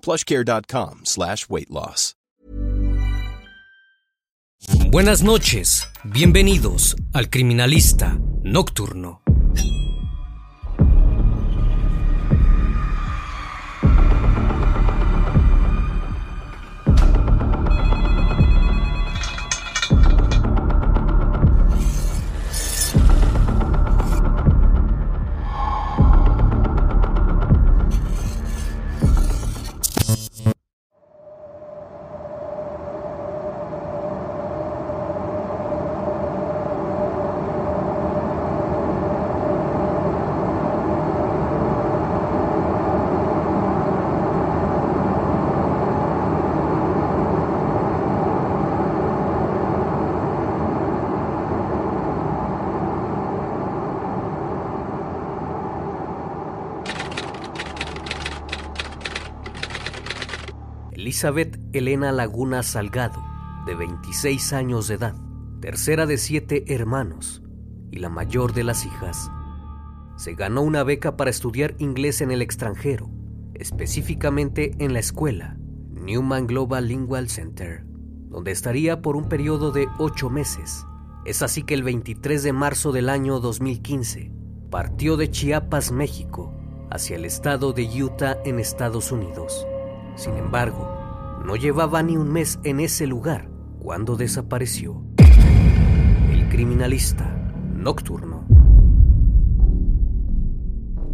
plushcare.com. Buenas noches, bienvenidos al Criminalista Nocturno. Elizabeth Elena Laguna Salgado, de 26 años de edad, tercera de siete hermanos y la mayor de las hijas, se ganó una beca para estudiar inglés en el extranjero, específicamente en la escuela Newman Global Lingual Center, donde estaría por un periodo de ocho meses. Es así que el 23 de marzo del año 2015 partió de Chiapas, México, hacia el estado de Utah en Estados Unidos. Sin embargo, no llevaba ni un mes en ese lugar cuando desapareció. El criminalista nocturno.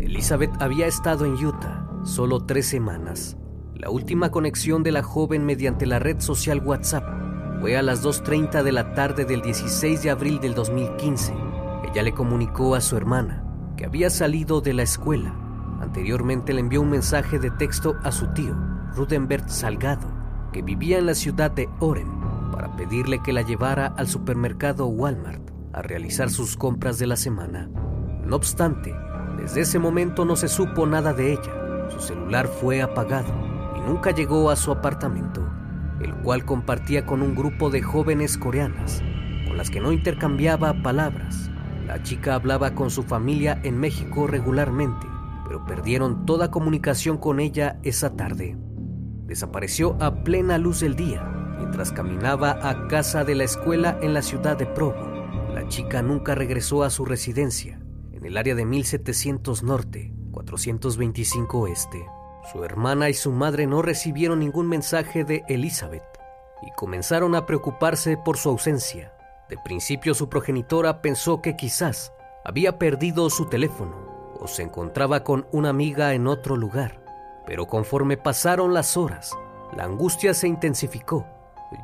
Elizabeth había estado en Utah solo tres semanas. La última conexión de la joven mediante la red social WhatsApp fue a las 2.30 de la tarde del 16 de abril del 2015. Ella le comunicó a su hermana que había salido de la escuela. Anteriormente le envió un mensaje de texto a su tío, Rudenberg Salgado, que vivía en la ciudad de Orem, para pedirle que la llevara al supermercado Walmart a realizar sus compras de la semana. No obstante, desde ese momento no se supo nada de ella. Su celular fue apagado y nunca llegó a su apartamento, el cual compartía con un grupo de jóvenes coreanas, con las que no intercambiaba palabras. La chica hablaba con su familia en México regularmente, pero perdieron toda comunicación con ella esa tarde desapareció a plena luz del día mientras caminaba a casa de la escuela en la ciudad de Provo. La chica nunca regresó a su residencia en el área de 1700 Norte, 425 Oeste. Su hermana y su madre no recibieron ningún mensaje de Elizabeth y comenzaron a preocuparse por su ausencia. De principio su progenitora pensó que quizás había perdido su teléfono o se encontraba con una amiga en otro lugar. Pero conforme pasaron las horas, la angustia se intensificó.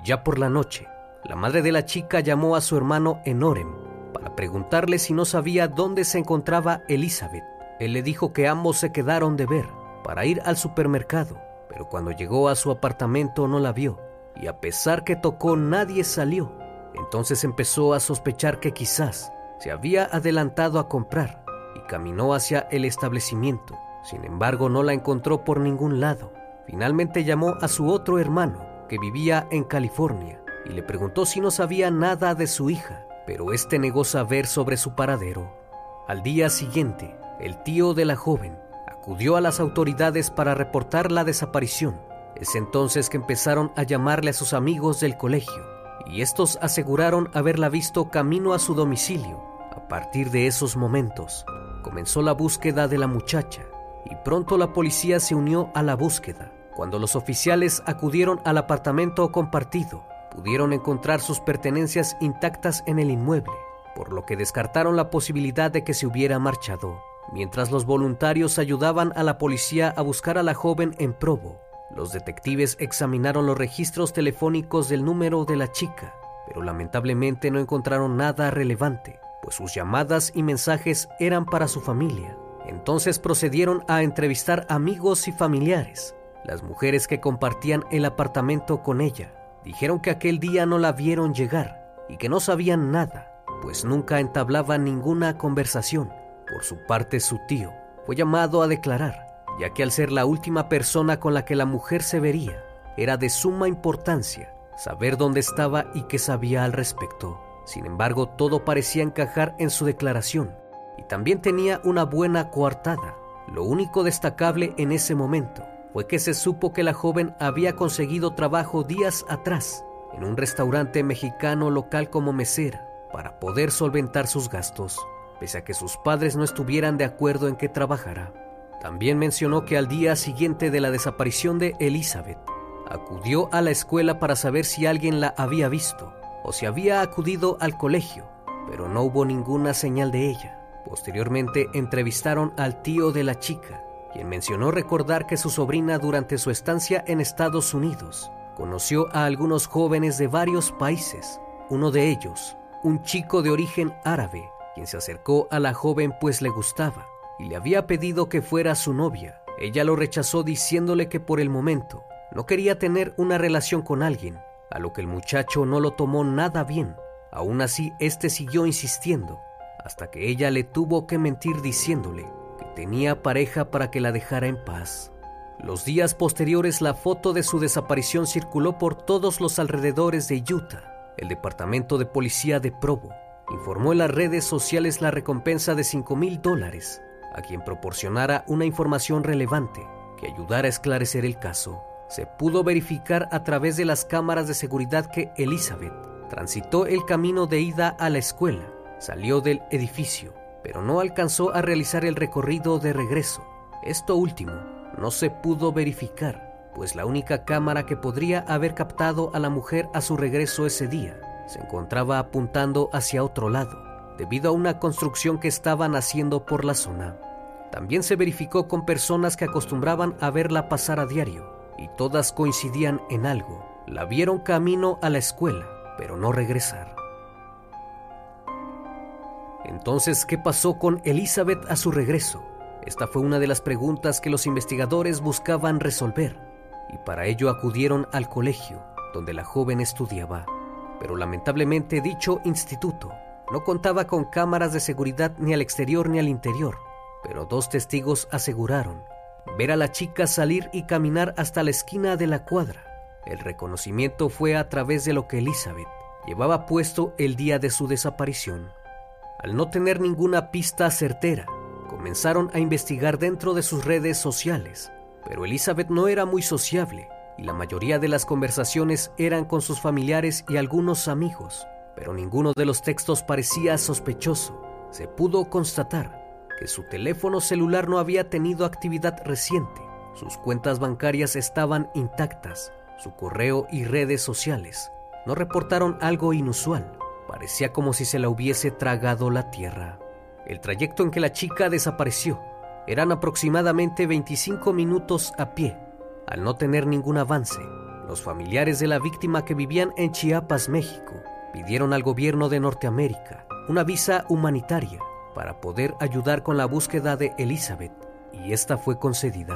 Ya por la noche, la madre de la chica llamó a su hermano Enorem para preguntarle si no sabía dónde se encontraba Elizabeth. Él le dijo que ambos se quedaron de ver para ir al supermercado, pero cuando llegó a su apartamento no la vio y a pesar que tocó nadie salió. Entonces empezó a sospechar que quizás se había adelantado a comprar y caminó hacia el establecimiento. Sin embargo, no la encontró por ningún lado. Finalmente llamó a su otro hermano, que vivía en California y le preguntó si no sabía nada de su hija, pero este negó saber sobre su paradero. Al día siguiente, el tío de la joven acudió a las autoridades para reportar la desaparición. Es entonces que empezaron a llamarle a sus amigos del colegio y estos aseguraron haberla visto camino a su domicilio. A partir de esos momentos, comenzó la búsqueda de la muchacha y pronto la policía se unió a la búsqueda. Cuando los oficiales acudieron al apartamento compartido, pudieron encontrar sus pertenencias intactas en el inmueble, por lo que descartaron la posibilidad de que se hubiera marchado. Mientras los voluntarios ayudaban a la policía a buscar a la joven en Provo, los detectives examinaron los registros telefónicos del número de la chica, pero lamentablemente no encontraron nada relevante, pues sus llamadas y mensajes eran para su familia. Entonces procedieron a entrevistar amigos y familiares. Las mujeres que compartían el apartamento con ella dijeron que aquel día no la vieron llegar y que no sabían nada, pues nunca entablaban ninguna conversación. Por su parte, su tío fue llamado a declarar, ya que al ser la última persona con la que la mujer se vería, era de suma importancia saber dónde estaba y qué sabía al respecto. Sin embargo, todo parecía encajar en su declaración y también tenía una buena coartada. Lo único destacable en ese momento fue que se supo que la joven había conseguido trabajo días atrás en un restaurante mexicano local como mesera para poder solventar sus gastos, pese a que sus padres no estuvieran de acuerdo en que trabajara. También mencionó que al día siguiente de la desaparición de Elizabeth, acudió a la escuela para saber si alguien la había visto o si había acudido al colegio, pero no hubo ninguna señal de ella. Posteriormente entrevistaron al tío de la chica, quien mencionó recordar que su sobrina durante su estancia en Estados Unidos conoció a algunos jóvenes de varios países, uno de ellos, un chico de origen árabe, quien se acercó a la joven pues le gustaba y le había pedido que fuera su novia. Ella lo rechazó diciéndole que por el momento no quería tener una relación con alguien, a lo que el muchacho no lo tomó nada bien. Aún así, este siguió insistiendo, hasta que ella le tuvo que mentir diciéndole que tenía pareja para que la dejara en paz. Los días posteriores la foto de su desaparición circuló por todos los alrededores de Utah. El departamento de policía de Provo informó en las redes sociales la recompensa de 5 mil dólares a quien proporcionara una información relevante que ayudara a esclarecer el caso se pudo verificar a través de las cámaras de seguridad que Elizabeth transitó el camino de ida a la escuela, salió del edificio, pero no alcanzó a realizar el recorrido de regreso. Esto último no se pudo verificar, pues la única cámara que podría haber captado a la mujer a su regreso ese día se encontraba apuntando hacia otro lado, debido a una construcción que estaban haciendo por la zona. También se verificó con personas que acostumbraban a verla pasar a diario, y todas coincidían en algo. La vieron camino a la escuela, pero no regresar. Entonces, ¿qué pasó con Elizabeth a su regreso? Esta fue una de las preguntas que los investigadores buscaban resolver, y para ello acudieron al colegio donde la joven estudiaba. Pero lamentablemente dicho instituto no contaba con cámaras de seguridad ni al exterior ni al interior, pero dos testigos aseguraron ver a la chica salir y caminar hasta la esquina de la cuadra. El reconocimiento fue a través de lo que Elizabeth llevaba puesto el día de su desaparición. Al no tener ninguna pista certera, comenzaron a investigar dentro de sus redes sociales, pero Elizabeth no era muy sociable y la mayoría de las conversaciones eran con sus familiares y algunos amigos, pero ninguno de los textos parecía sospechoso. Se pudo constatar que su teléfono celular no había tenido actividad reciente, sus cuentas bancarias estaban intactas, su correo y redes sociales no reportaron algo inusual, parecía como si se la hubiese tragado la tierra. El trayecto en que la chica desapareció eran aproximadamente 25 minutos a pie. Al no tener ningún avance, los familiares de la víctima que vivían en Chiapas, México, pidieron al gobierno de Norteamérica una visa humanitaria para poder ayudar con la búsqueda de Elizabeth, y esta fue concedida.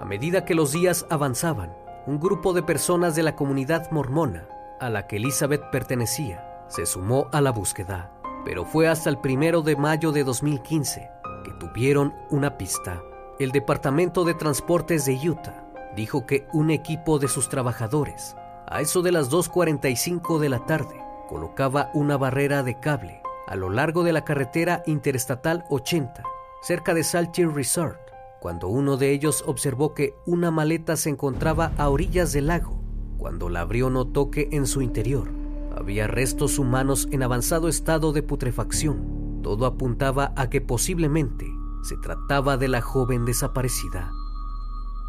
A medida que los días avanzaban, un grupo de personas de la comunidad mormona a la que Elizabeth pertenecía se sumó a la búsqueda, pero fue hasta el primero de mayo de 2015 que tuvieron una pista. El Departamento de Transportes de Utah dijo que un equipo de sus trabajadores A eso de las 2.45 de la tarde, colocaba una barrera de cable a lo largo de la carretera interestatal 80, cerca de Salty Resort, cuando uno de ellos observó que una maleta se encontraba a orillas del lago. Cuando la abrió notó que en su interior había restos humanos en avanzado estado de putrefacción. Todo apuntaba a que posiblemente se trataba de la joven desaparecida.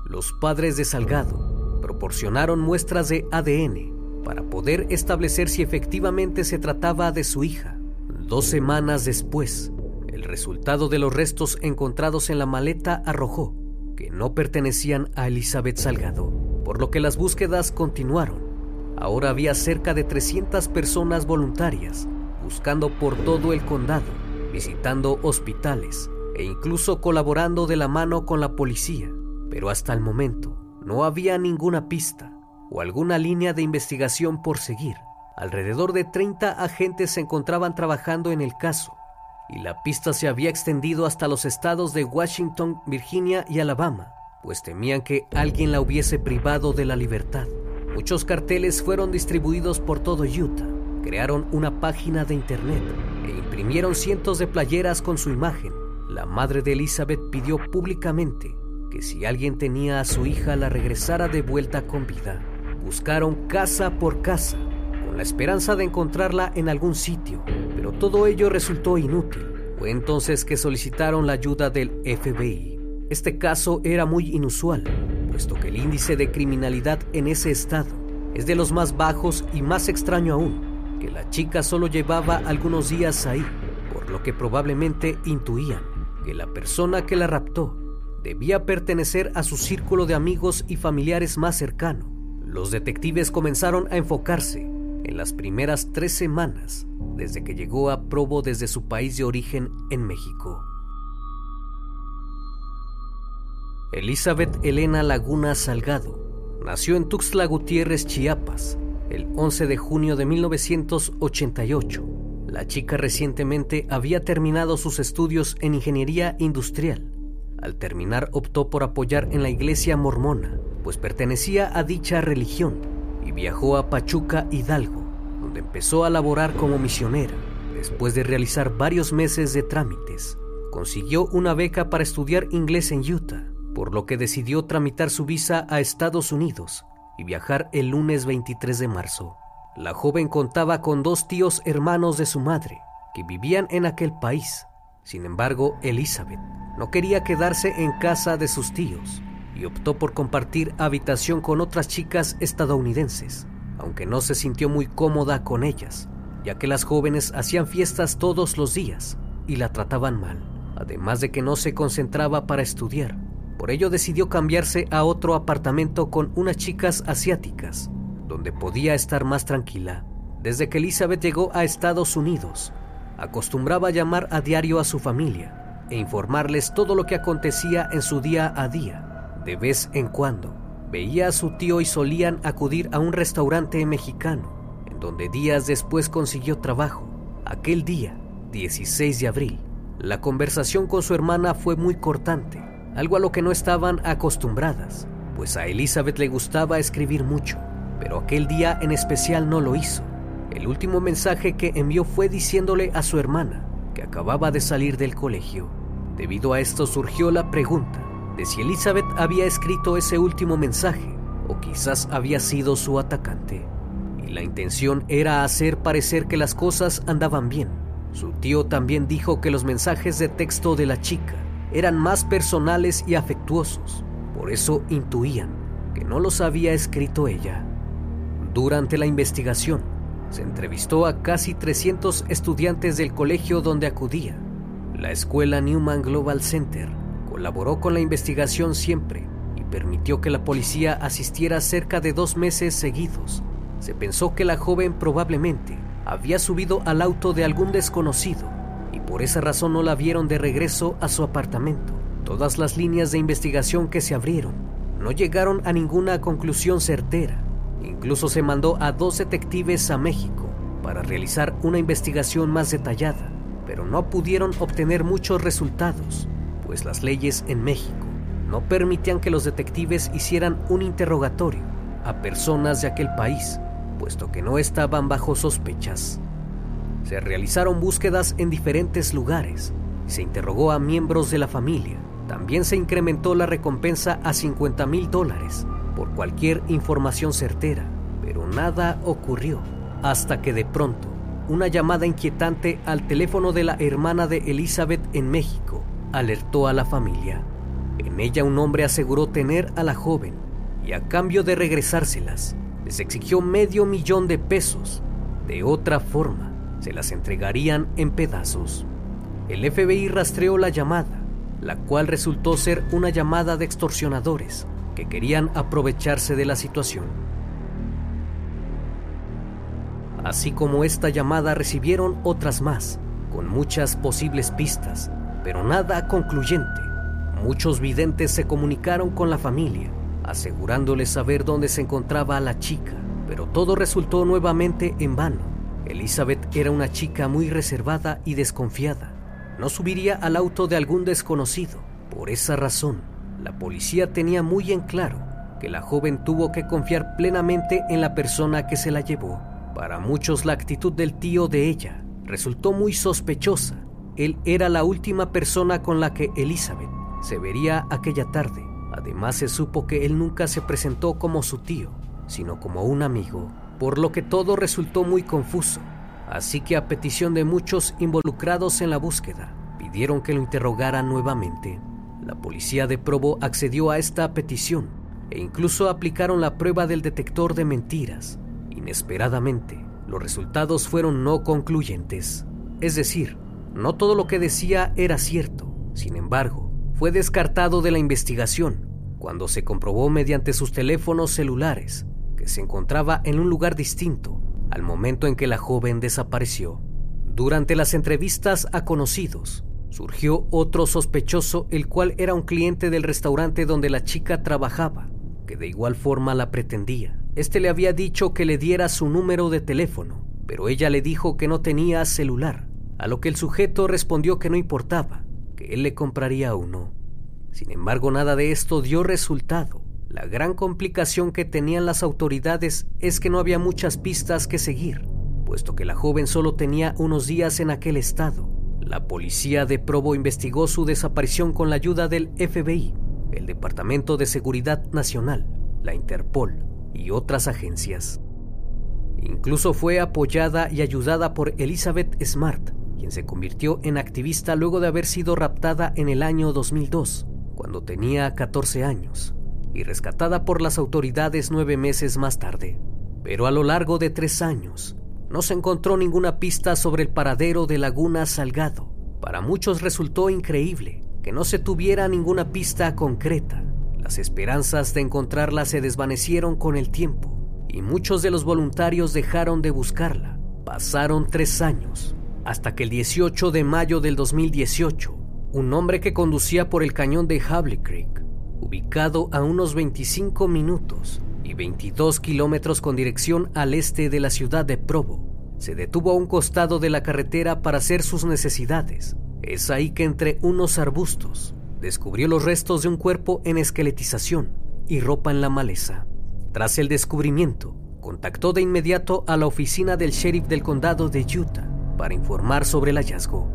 Los padres de Salgado proporcionaron muestras de ADN para poder establecer si efectivamente se trataba de su hija. Dos semanas después, el resultado de los restos encontrados en la maleta arrojó que no pertenecían a Elizabeth Salgado, por lo que las búsquedas continuaron. Ahora había cerca de 300 personas voluntarias buscando por todo el condado, visitando hospitales e incluso colaborando de la mano con la policía, pero hasta el momento no había ninguna pista o alguna línea de investigación por seguir. Alrededor de 30 agentes se encontraban trabajando en el caso y la pista se había extendido hasta los estados de Washington, Virginia y Alabama, pues temían que alguien la hubiese privado de la libertad. Muchos carteles fueron distribuidos por todo Utah, crearon una página de internet e imprimieron cientos de playeras con su imagen. La madre de Elizabeth pidió públicamente que si alguien tenía a su hija la regresara de vuelta con vida. Buscaron casa por casa la esperanza de encontrarla en algún sitio, pero todo ello resultó inútil. Fue entonces que solicitaron la ayuda del FBI. Este caso era muy inusual, puesto que el índice de criminalidad en ese estado es de los más bajos y más extraño aún, que la chica solo llevaba algunos días ahí, por lo que probablemente intuían que la persona que la raptó debía pertenecer a su círculo de amigos y familiares más cercano. Los detectives comenzaron a enfocarse en las primeras tres semanas desde que llegó a Provo desde su país de origen en México. Elizabeth Elena Laguna Salgado nació en Tuxtla Gutiérrez, Chiapas, el 11 de junio de 1988. La chica recientemente había terminado sus estudios en ingeniería industrial. Al terminar optó por apoyar en la iglesia mormona, pues pertenecía a dicha religión y viajó a Pachuca, Hidalgo, donde empezó a laborar como misionera. Después de realizar varios meses de trámites, consiguió una beca para estudiar inglés en Utah, por lo que decidió tramitar su visa a Estados Unidos y viajar el lunes 23 de marzo. La joven contaba con dos tíos hermanos de su madre, que vivían en aquel país. Sin embargo, Elizabeth no quería quedarse en casa de sus tíos y optó por compartir habitación con otras chicas estadounidenses, aunque no se sintió muy cómoda con ellas, ya que las jóvenes hacían fiestas todos los días y la trataban mal, además de que no se concentraba para estudiar. Por ello decidió cambiarse a otro apartamento con unas chicas asiáticas, donde podía estar más tranquila. Desde que Elizabeth llegó a Estados Unidos, acostumbraba llamar a diario a su familia e informarles todo lo que acontecía en su día a día de vez en cuando veía a su tío y solían acudir a un restaurante mexicano, en donde días después consiguió trabajo. Aquel día, 16 de abril, la conversación con su hermana fue muy cortante, algo a lo que no estaban acostumbradas, pues a Elizabeth le gustaba escribir mucho, pero aquel día en especial no lo hizo. El último mensaje que envió fue diciéndole a su hermana que acababa de salir del colegio. Debido a esto surgió la pregunta, de si Elizabeth había escrito ese último mensaje o quizás había sido su atacante. Y la intención era hacer parecer que las cosas andaban bien. Su tío también dijo que los mensajes de texto de la chica eran más personales y afectuosos, por eso intuían que no los había escrito ella. Durante la investigación, se entrevistó a casi 300 estudiantes del colegio donde acudía, la escuela Newman Global Center, Colaboró con la investigación siempre y permitió que la policía asistiera cerca de dos meses seguidos. Se pensó que la joven probablemente había subido al auto de algún desconocido y por esa razón no la vieron de regreso a su apartamento. Todas las líneas de investigación que se abrieron no llegaron a ninguna conclusión certera. Incluso se mandó a dos detectives a México para realizar una investigación más detallada, pero no pudieron obtener muchos resultados pues las leyes en México no permitían que los detectives hicieran un interrogatorio a personas de aquel país, puesto que no estaban bajo sospechas. Se realizaron búsquedas en diferentes lugares se interrogó a miembros de la familia. También se incrementó la recompensa a 50 mil dólares por cualquier información certera, pero nada ocurrió hasta que de pronto una llamada inquietante al teléfono de la hermana de Elizabeth en México alertó a la familia. En ella un hombre aseguró tener a la joven y a cambio de regresárselas, les exigió medio millón de pesos. De otra forma, se las entregarían en pedazos. El FBI rastreó la llamada, la cual resultó ser una llamada de extorsionadores que querían aprovecharse de la situación. Así como esta llamada recibieron otras más, con muchas posibles pistas, pero nada concluyente. Muchos videntes se comunicaron con la familia, asegurándoles saber dónde se encontraba la chica, pero todo resultó nuevamente en vano. Elizabeth era una chica muy reservada y desconfiada. No subiría al auto de algún desconocido. Por esa razón, la policía tenía muy en claro que la joven tuvo que confiar plenamente en la persona que se la llevó. Para muchos la actitud del tío de ella resultó muy sospechosa. Él era la última persona con la que Elizabeth se vería aquella tarde. Además se supo que él nunca se presentó como su tío, sino como un amigo, por lo que todo resultó muy confuso. Así que a petición de muchos involucrados en la búsqueda, pidieron que lo interrogaran nuevamente. La policía de Provo accedió a esta petición e incluso aplicaron la prueba del detector de mentiras. Inesperadamente, los resultados fueron no concluyentes. Es decir, no todo lo que decía era cierto. Sin embargo, fue descartado de la investigación cuando se comprobó mediante sus teléfonos celulares se encontraba en un lugar distinto al momento en que la joven desapareció. Durante las entrevistas a conocidos, surgió otro sospechoso, el cual era un cliente del restaurante donde la chica trabajaba, que de igual forma la pretendía. Este le había dicho que le diera su número de teléfono, pero ella le dijo que no tenía celular, a lo que el sujeto respondió que no importaba, que él le compraría uno. Sin embargo, nada de esto dio resultado. La gran complicación que tenían las autoridades es que no había muchas pistas que seguir, puesto que la joven solo tenía unos días en aquel estado. La policía de Provo investigó su desaparición con la ayuda del FBI, el Departamento de Seguridad Nacional, la Interpol, y otras agencias. Incluso fue apoyada y ayudada por Elizabeth Smart, quien se convirtió en activista luego de haber sido raptada en el año 2002, cuando tenía 14 años, y rescatada por las autoridades nueve meses más tarde. Pero a lo largo de tres años, no se encontró ninguna pista sobre el paradero de Laguna Salgado. Para muchos resultó increíble que no se tuviera ninguna pista concreta, las esperanzas de encontrarla se desvanecieron con el tiempo y muchos de los voluntarios dejaron de buscarla. Pasaron tres años, hasta que el 18 de mayo del 2018, un hombre que conducía por el cañón de Hable Creek, ubicado a unos 25 minutos y 22 kilómetros con dirección al este de la ciudad de Provo, se detuvo a un costado de la carretera para hacer sus necesidades. Es ahí que entre unos arbustos descubrió los restos de un cuerpo en esqueletización y ropa en la maleza. Tras el descubrimiento, contactó de inmediato a la oficina del sheriff del condado de Utah para informar sobre el hallazgo.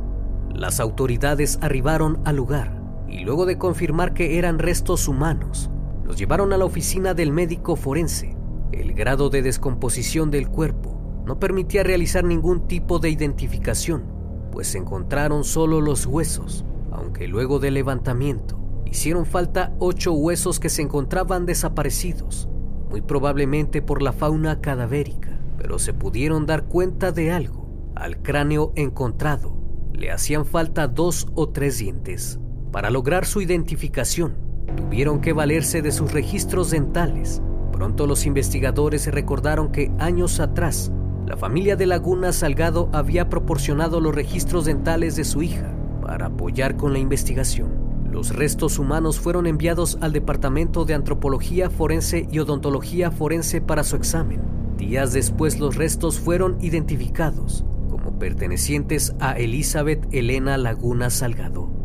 Las autoridades arribaron al lugar y luego de confirmar que eran restos humanos, los llevaron a la oficina del médico forense. El grado de descomposición del cuerpo no permitía realizar ningún tipo de identificación, pues se encontraron solo los huesos aunque luego del levantamiento hicieron falta ocho huesos que se encontraban desaparecidos, muy probablemente por la fauna cadavérica, pero se pudieron dar cuenta de algo. Al cráneo encontrado le hacían falta dos o tres dientes. Para lograr su identificación, tuvieron que valerse de sus registros dentales. Pronto los investigadores recordaron que años atrás, la familia de Laguna Salgado había proporcionado los registros dentales de su hija para apoyar con la investigación. Los restos humanos fueron enviados al Departamento de Antropología Forense y Odontología Forense para su examen. Días después los restos fueron identificados como pertenecientes a Elizabeth Elena Laguna Salgado.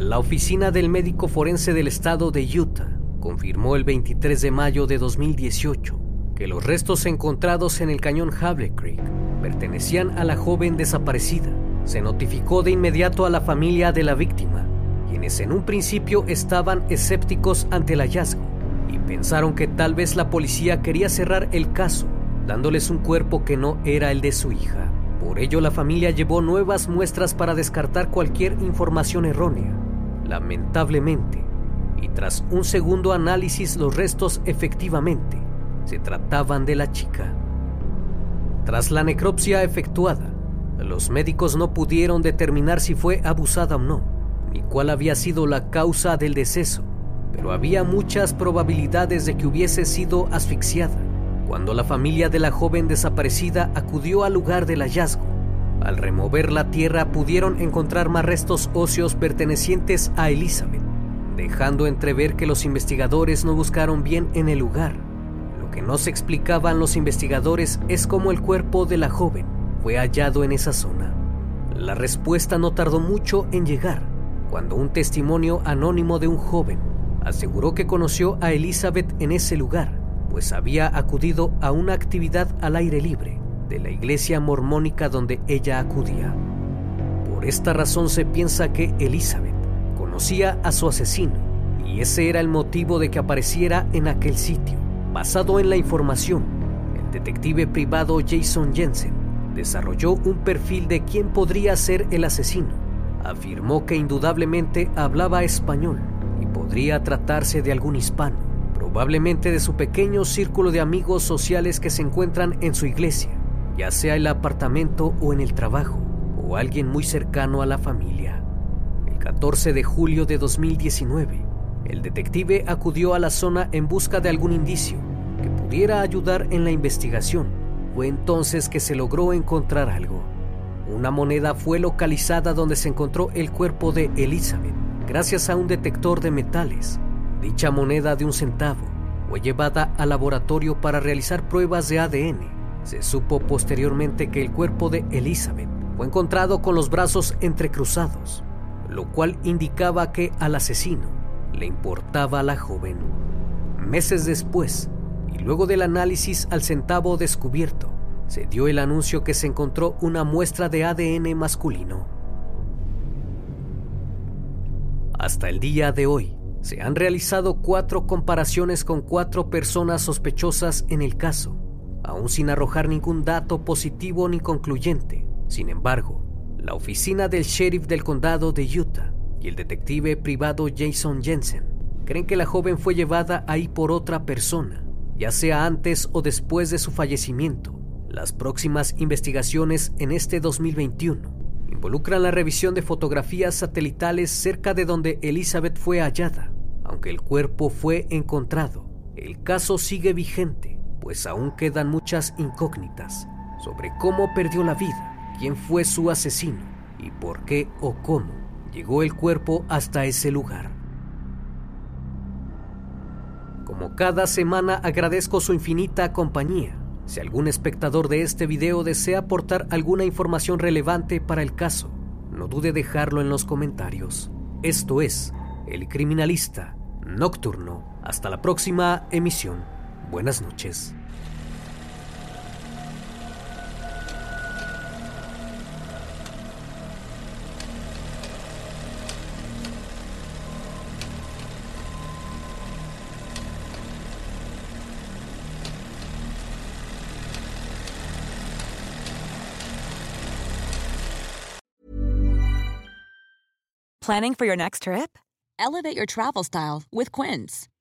La oficina del médico forense del estado de Utah confirmó el 23 de mayo de 2018 que los restos encontrados en el cañón Hable Creek pertenecían a la joven desaparecida. Se notificó de inmediato a la familia de la víctima, quienes en un principio estaban escépticos ante el hallazgo y pensaron que tal vez la policía quería cerrar el caso, dándoles un cuerpo que no era el de su hija. Por ello la familia llevó nuevas muestras para descartar cualquier información errónea. Lamentablemente, y tras un segundo análisis los restos efectivamente se trataban de la chica. Tras la necropsia efectuada, los médicos no pudieron determinar si fue abusada o no, ni cuál había sido la causa del deceso, pero había muchas probabilidades de que hubiese sido asfixiada. Cuando la familia de la joven desaparecida acudió al lugar del hallazgo, al remover la tierra pudieron encontrar más restos óseos pertenecientes a Elizabeth, dejando entrever que los investigadores no buscaron bien en el lugar que no se explicaban los investigadores es cómo el cuerpo de la joven fue hallado en esa zona. La respuesta no tardó mucho en llegar, cuando un testimonio anónimo de un joven aseguró que conoció a Elizabeth en ese lugar, pues había acudido a una actividad al aire libre de la iglesia mormónica donde ella acudía. Por esta razón se piensa que Elizabeth conocía a su asesino y ese era el motivo de que apareciera en aquel sitio. Basado en la información, el detective privado Jason Jensen desarrolló un perfil de quién podría ser el asesino. Afirmó que indudablemente hablaba español y podría tratarse de algún hispano, probablemente de su pequeño círculo de amigos sociales que se encuentran en su iglesia, ya sea el apartamento o en el trabajo, o alguien muy cercano a la familia. El 14 de julio de 2019, el detective acudió a la zona en busca de algún indicio que pudiera ayudar en la investigación. Fue entonces que se logró encontrar algo. Una moneda fue localizada donde se encontró el cuerpo de Elizabeth, gracias a un detector de metales. Dicha moneda de un centavo fue llevada al laboratorio para realizar pruebas de ADN. Se supo posteriormente que el cuerpo de Elizabeth fue encontrado con los brazos entrecruzados, lo cual indicaba que al asesino le importaba a la joven. Meses después, y luego del análisis al centavo descubierto, se dio el anuncio que se encontró una muestra de ADN masculino. Hasta el día de hoy, se han realizado cuatro comparaciones con cuatro personas sospechosas en el caso, aún sin arrojar ningún dato positivo ni concluyente. Sin embargo, la oficina del sheriff del condado de Utah y el detective privado Jason Jensen creen que la joven fue llevada ahí por otra persona, ya sea antes o después de su fallecimiento. Las próximas investigaciones en este 2021 involucran la revisión de fotografías satelitales cerca de donde Elizabeth fue hallada. Aunque el cuerpo fue encontrado, el caso sigue vigente, pues aún quedan muchas incógnitas sobre cómo perdió la vida, quién fue su asesino y por qué o cómo llegó el cuerpo hasta ese lugar. Como cada semana agradezco su infinita compañía. Si algún espectador de este video desea aportar alguna información relevante para el caso, no dude dejarlo en los comentarios. Esto es El Criminalista Nocturno. Hasta la próxima emisión. Buenas noches. Planning for your next trip? Elevate your travel style with Quince.